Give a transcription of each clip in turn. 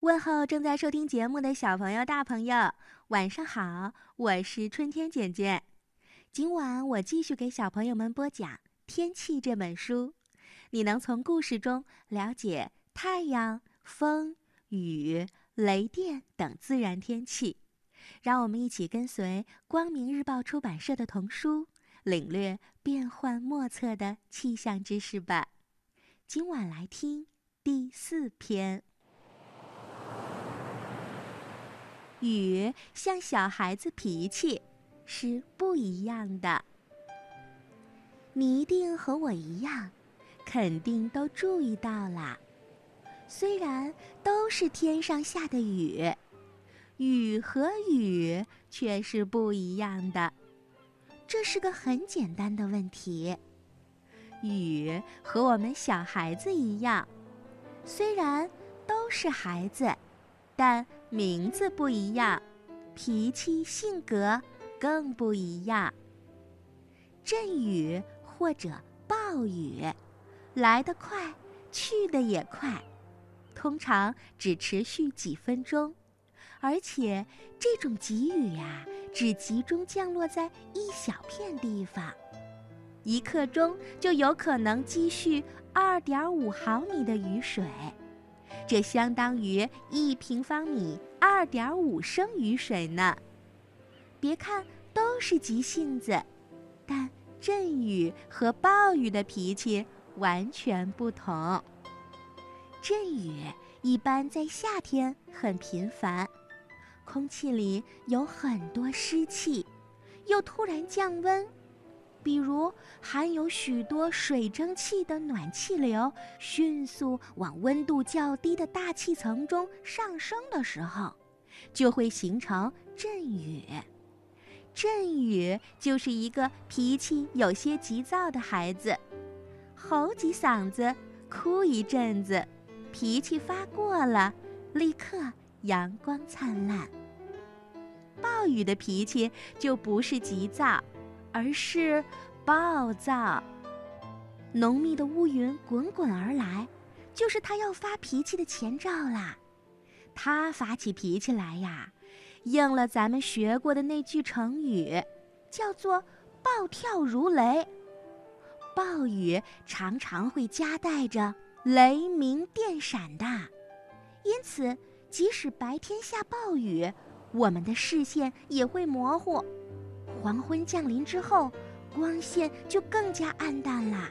问候正在收听节目的小朋友、大朋友，晚上好！我是春天姐姐。今晚我继续给小朋友们播讲《天气》这本书，你能从故事中了解太阳、风、雨、雷电等自然天气。让我们一起跟随光明日报出版社的童书，领略变幻莫测的气象知识吧。今晚来听第四篇。雨像小孩子脾气，是不一样的。你一定和我一样，肯定都注意到了。虽然都是天上下的雨，雨和雨却是不一样的。这是个很简单的问题。雨和我们小孩子一样，虽然都是孩子。但名字不一样，脾气性格更不一样。阵雨或者暴雨，来得快，去得也快，通常只持续几分钟，而且这种急雨呀，只集中降落在一小片地方，一刻钟就有可能积蓄二点五毫米的雨水。这相当于一平方米二点五升雨水呢。别看都是急性子，但阵雨和暴雨的脾气完全不同。阵雨一般在夏天很频繁，空气里有很多湿气，又突然降温。比如含有许多水蒸气的暖气流迅速往温度较低的大气层中上升的时候，就会形成阵雨。阵雨就是一个脾气有些急躁的孩子，吼几嗓子，哭一阵子，脾气发过了，立刻阳光灿烂。暴雨的脾气就不是急躁。而是暴躁。浓密的乌云滚滚而来，就是他要发脾气的前兆啦。他发起脾气来呀，应了咱们学过的那句成语，叫做“暴跳如雷”。暴雨常常会夹带着雷鸣电闪的，因此即使白天下暴雨，我们的视线也会模糊。黄昏降临之后，光线就更加暗淡了。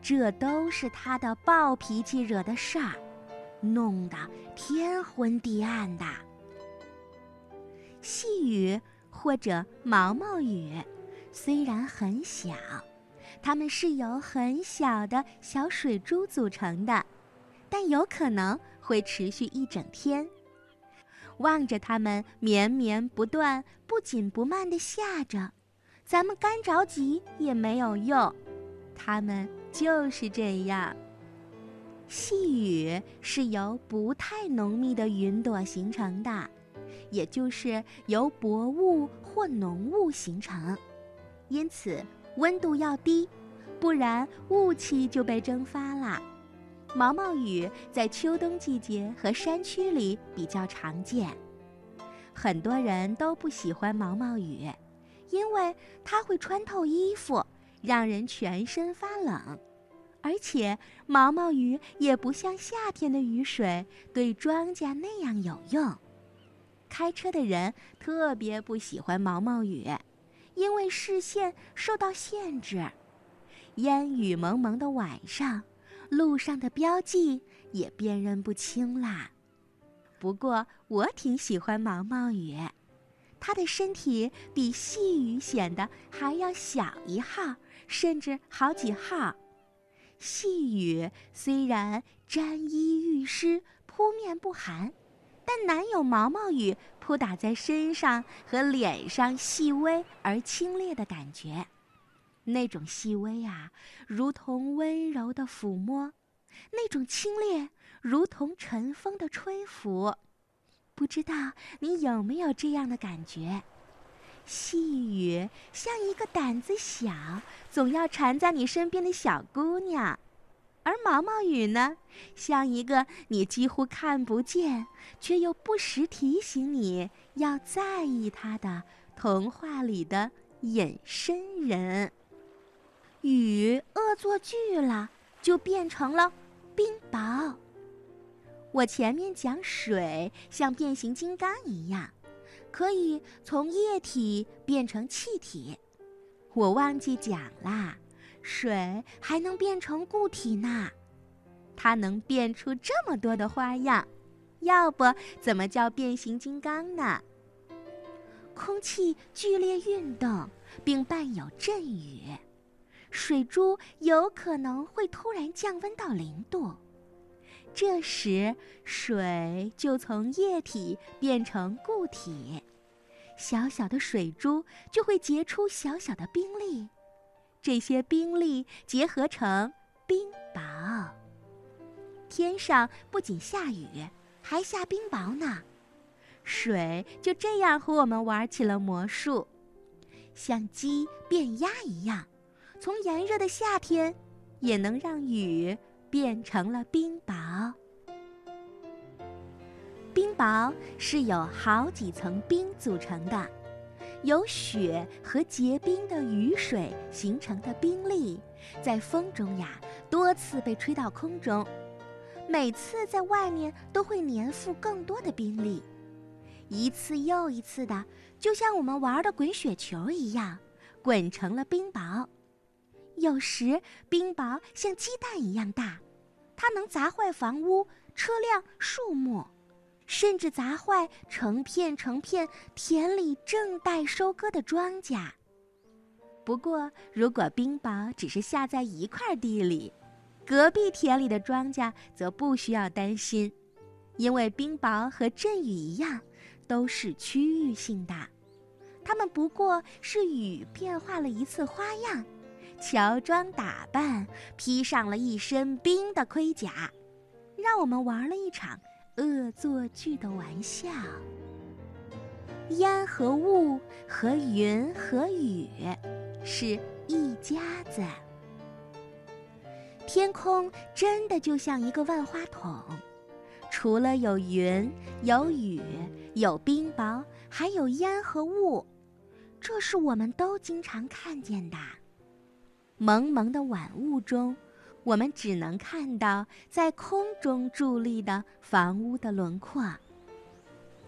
这都是他的暴脾气惹的事儿，弄得天昏地暗的。细雨或者毛毛雨，虽然很小，它们是由很小的小水珠组成的，但有可能会持续一整天。望着它们绵绵不断、不紧不慢地下着，咱们干着急也没有用，它们就是这样。细雨是由不太浓密的云朵形成的，也就是由薄雾或浓雾形成，因此温度要低，不然雾气就被蒸发了。毛毛雨在秋冬季节和山区里比较常见，很多人都不喜欢毛毛雨，因为它会穿透衣服，让人全身发冷。而且毛毛雨也不像夏天的雨水对庄稼那样有用。开车的人特别不喜欢毛毛雨，因为视线受到限制，烟雨蒙蒙的晚上。路上的标记也辨认不清啦。不过我挺喜欢毛毛雨，它的身体比细雨显得还要小一号，甚至好几号。细雨虽然沾衣欲湿、扑面不寒，但难有毛毛雨扑打在身上和脸上细微而清冽的感觉。那种细微啊，如同温柔的抚摸；那种清冽，如同晨风的吹拂。不知道你有没有这样的感觉？细雨像一个胆子小、总要缠在你身边的小姑娘，而毛毛雨呢，像一个你几乎看不见，却又不时提醒你要在意它的童话里的隐身人。雨恶作剧了，就变成了冰雹。我前面讲水像变形金刚一样，可以从液体变成气体。我忘记讲啦。水还能变成固体呢，它能变出这么多的花样，要不怎么叫变形金刚呢？空气剧烈运动，并伴有阵雨，水珠有可能会突然降温到零度，这时水就从液体变成固体，小小的水珠就会结出小小的冰粒。这些冰粒结合成冰雹。天上不仅下雨，还下冰雹呢。水就这样和我们玩起了魔术，像鸡变鸭一样，从炎热的夏天，也能让雨变成了冰雹。冰雹是由好几层冰组成的。由雪和结冰的雨水形成的冰粒，在风中呀多次被吹到空中，每次在外面都会粘附更多的冰粒，一次又一次的，就像我们玩的滚雪球一样，滚成了冰雹。有时冰雹像鸡蛋一样大，它能砸坏房屋、车辆、树木。甚至砸坏成片成片田里正待收割的庄稼。不过，如果冰雹只是下在一块地里，隔壁田里的庄稼则不需要担心，因为冰雹和阵雨一样，都是区域性的。它们不过是雨变化了一次花样，乔装打扮，披上了一身冰的盔甲，让我们玩了一场。恶作剧的玩笑。烟和雾和云和雨是一家子。天空真的就像一个万花筒，除了有云、有雨、有冰雹，还有烟和雾，这是我们都经常看见的。蒙蒙的晚雾中。我们只能看到在空中伫立的房屋的轮廓。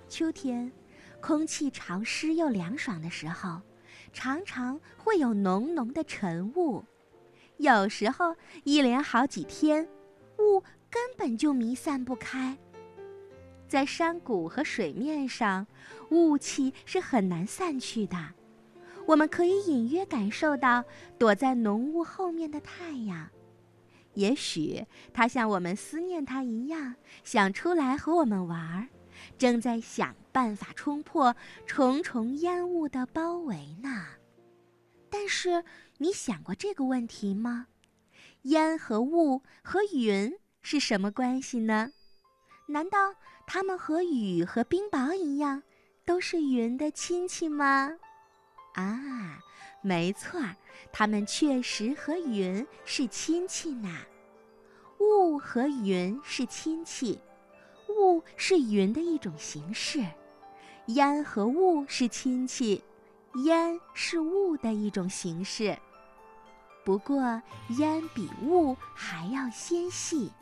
秋天，空气潮湿又凉爽的时候，常常会有浓浓的晨雾，有时候一连好几天，雾根本就弥散不开。在山谷和水面上，雾气是很难散去的，我们可以隐约感受到躲在浓雾后面的太阳。也许它像我们思念它一样，想出来和我们玩儿，正在想办法冲破重重烟雾的包围呢。但是，你想过这个问题吗？烟和雾和云是什么关系呢？难道它们和雨和冰雹一样，都是云的亲戚吗？啊！没错儿，它们确实和云是亲戚呢。雾和云是亲戚，雾是云的一种形式；烟和雾是亲戚，烟是雾的一种形式。不过，烟比雾还要纤细，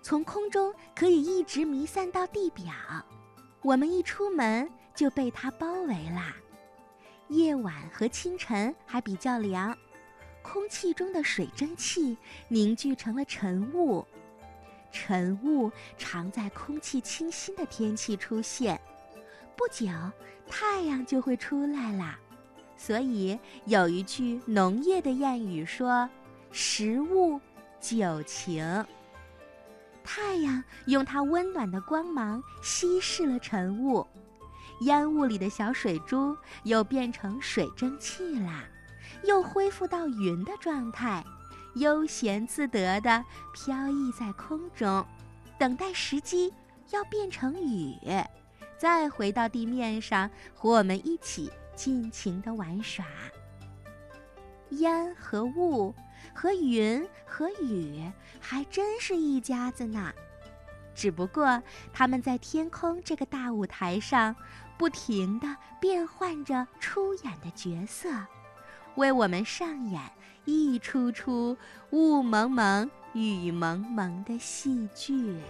从空中可以一直弥散到地表，我们一出门就被它包围啦。夜晚和清晨还比较凉，空气中的水蒸气凝聚成了晨雾。晨雾常在空气清新的天气出现，不久太阳就会出来啦。所以有一句农业的谚语说：“食雾九晴。”太阳用它温暖的光芒稀释了晨雾。烟雾里的小水珠又变成水蒸气啦，又恢复到云的状态，悠闲自得地飘逸在空中，等待时机要变成雨，再回到地面上和我们一起尽情地玩耍。烟和雾，和云和雨，还真是一家子呢。只不过他们在天空这个大舞台上，不停地变换着出演的角色，为我们上演一出出雾蒙蒙、雨蒙蒙的戏剧。